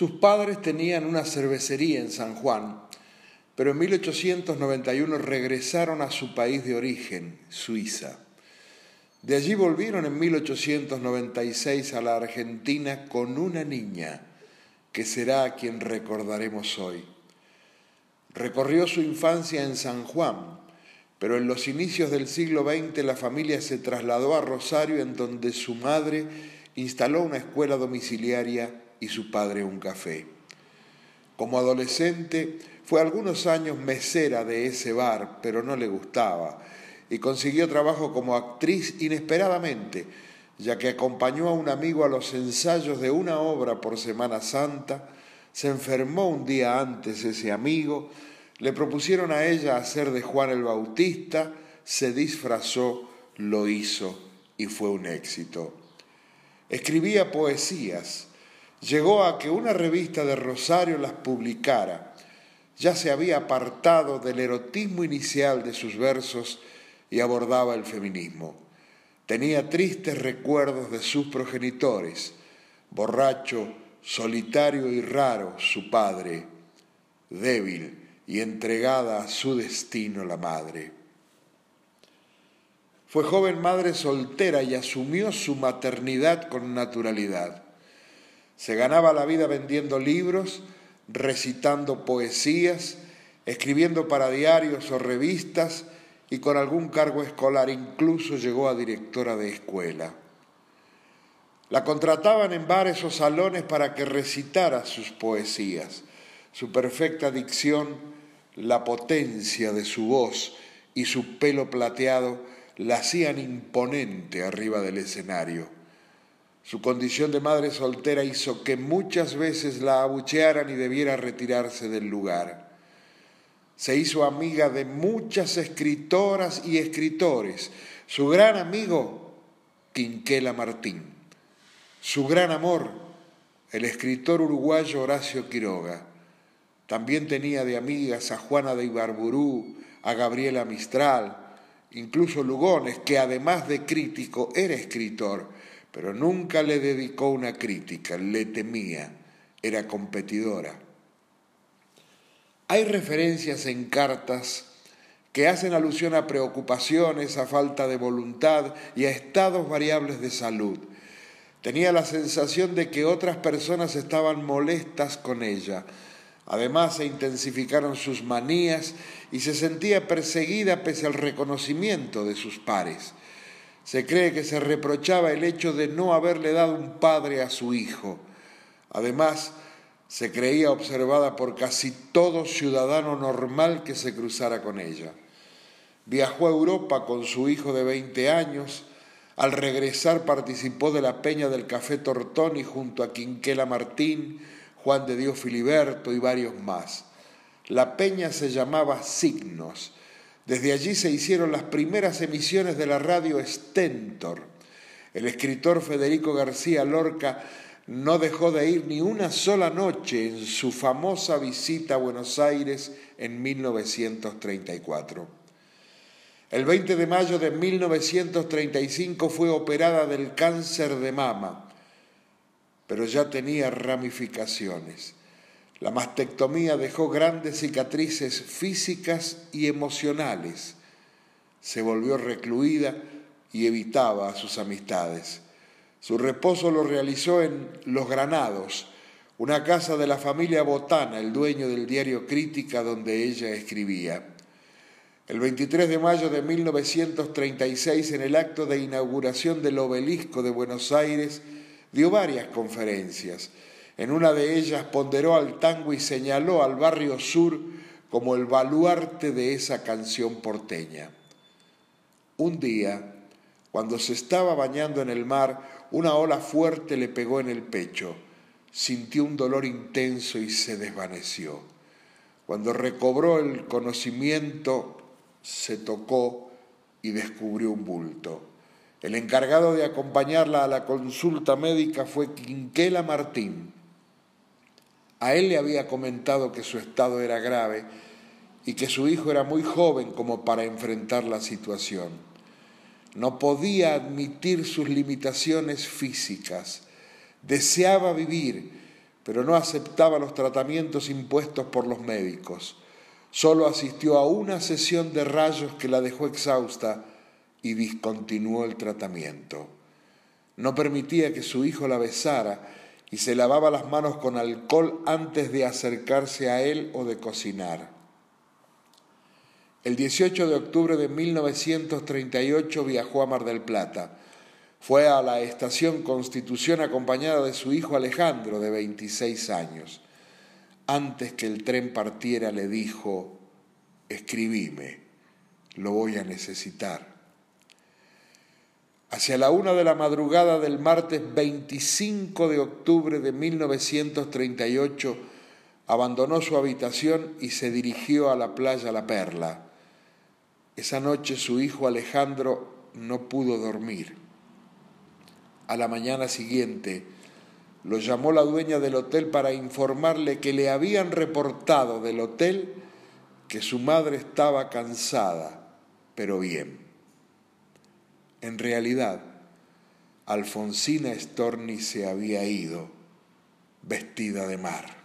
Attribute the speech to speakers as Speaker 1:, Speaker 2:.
Speaker 1: Sus padres tenían una cervecería en San Juan, pero en 1891 regresaron a su país de origen, Suiza. De allí volvieron en 1896 a la Argentina con una niña, que será a quien recordaremos hoy. Recorrió su infancia en San Juan, pero en los inicios del siglo XX la familia se trasladó a Rosario en donde su madre instaló una escuela domiciliaria y su padre un café. Como adolescente fue algunos años mesera de ese bar, pero no le gustaba, y consiguió trabajo como actriz inesperadamente, ya que acompañó a un amigo a los ensayos de una obra por Semana Santa, se enfermó un día antes ese amigo, le propusieron a ella hacer de Juan el Bautista, se disfrazó, lo hizo y fue un éxito. Escribía poesías, llegó a que una revista de Rosario las publicara. Ya se había apartado del erotismo inicial de sus versos y abordaba el feminismo. Tenía tristes recuerdos de sus progenitores, borracho, solitario y raro su padre, débil, y entregada a su destino la madre. Fue joven madre soltera y asumió su maternidad con naturalidad. Se ganaba la vida vendiendo libros, recitando poesías, escribiendo para diarios o revistas y con algún cargo escolar incluso llegó a directora de escuela. La contrataban en bares o salones para que recitara sus poesías. Su perfecta dicción la potencia de su voz y su pelo plateado la hacían imponente arriba del escenario. Su condición de madre soltera hizo que muchas veces la abuchearan y debiera retirarse del lugar. Se hizo amiga de muchas escritoras y escritores. Su gran amigo, Quinquela Martín. Su gran amor, el escritor uruguayo Horacio Quiroga. También tenía de amigas a Juana de Ibarburú, a Gabriela Mistral, incluso Lugones, que además de crítico era escritor, pero nunca le dedicó una crítica, le temía, era competidora. Hay referencias en cartas que hacen alusión a preocupaciones, a falta de voluntad y a estados variables de salud. Tenía la sensación de que otras personas estaban molestas con ella, Además se intensificaron sus manías y se sentía perseguida pese al reconocimiento de sus pares. Se cree que se reprochaba el hecho de no haberle dado un padre a su hijo. Además, se creía observada por casi todo ciudadano normal que se cruzara con ella. Viajó a Europa con su hijo de 20 años. Al regresar participó de la peña del Café Tortoni junto a Quinquela Martín, Juan de Dios Filiberto y varios más. La peña se llamaba Signos. Desde allí se hicieron las primeras emisiones de la radio Stentor. El escritor Federico García Lorca no dejó de ir ni una sola noche en su famosa visita a Buenos Aires en 1934. El 20 de mayo de 1935 fue operada del cáncer de mama pero ya tenía ramificaciones. La mastectomía dejó grandes cicatrices físicas y emocionales. Se volvió recluida y evitaba a sus amistades. Su reposo lo realizó en Los Granados, una casa de la familia Botana, el dueño del diario Crítica donde ella escribía. El 23 de mayo de 1936, en el acto de inauguración del obelisco de Buenos Aires, dio varias conferencias. En una de ellas ponderó al tango y señaló al barrio sur como el baluarte de esa canción porteña. Un día, cuando se estaba bañando en el mar, una ola fuerte le pegó en el pecho. Sintió un dolor intenso y se desvaneció. Cuando recobró el conocimiento, se tocó y descubrió un bulto. El encargado de acompañarla a la consulta médica fue Quinquela Martín. A él le había comentado que su estado era grave y que su hijo era muy joven como para enfrentar la situación. No podía admitir sus limitaciones físicas, deseaba vivir, pero no aceptaba los tratamientos impuestos por los médicos. Solo asistió a una sesión de rayos que la dejó exhausta y discontinuó el tratamiento. No permitía que su hijo la besara y se lavaba las manos con alcohol antes de acercarse a él o de cocinar. El 18 de octubre de 1938 viajó a Mar del Plata. Fue a la estación Constitución acompañada de su hijo Alejandro, de 26 años. Antes que el tren partiera le dijo, escribime, lo voy a necesitar. Hacia la una de la madrugada del martes 25 de octubre de 1938, abandonó su habitación y se dirigió a la playa La Perla. Esa noche su hijo Alejandro no pudo dormir. A la mañana siguiente lo llamó la dueña del hotel para informarle que le habían reportado del hotel que su madre estaba cansada, pero bien. En realidad, Alfonsina Storni se había ido vestida de mar.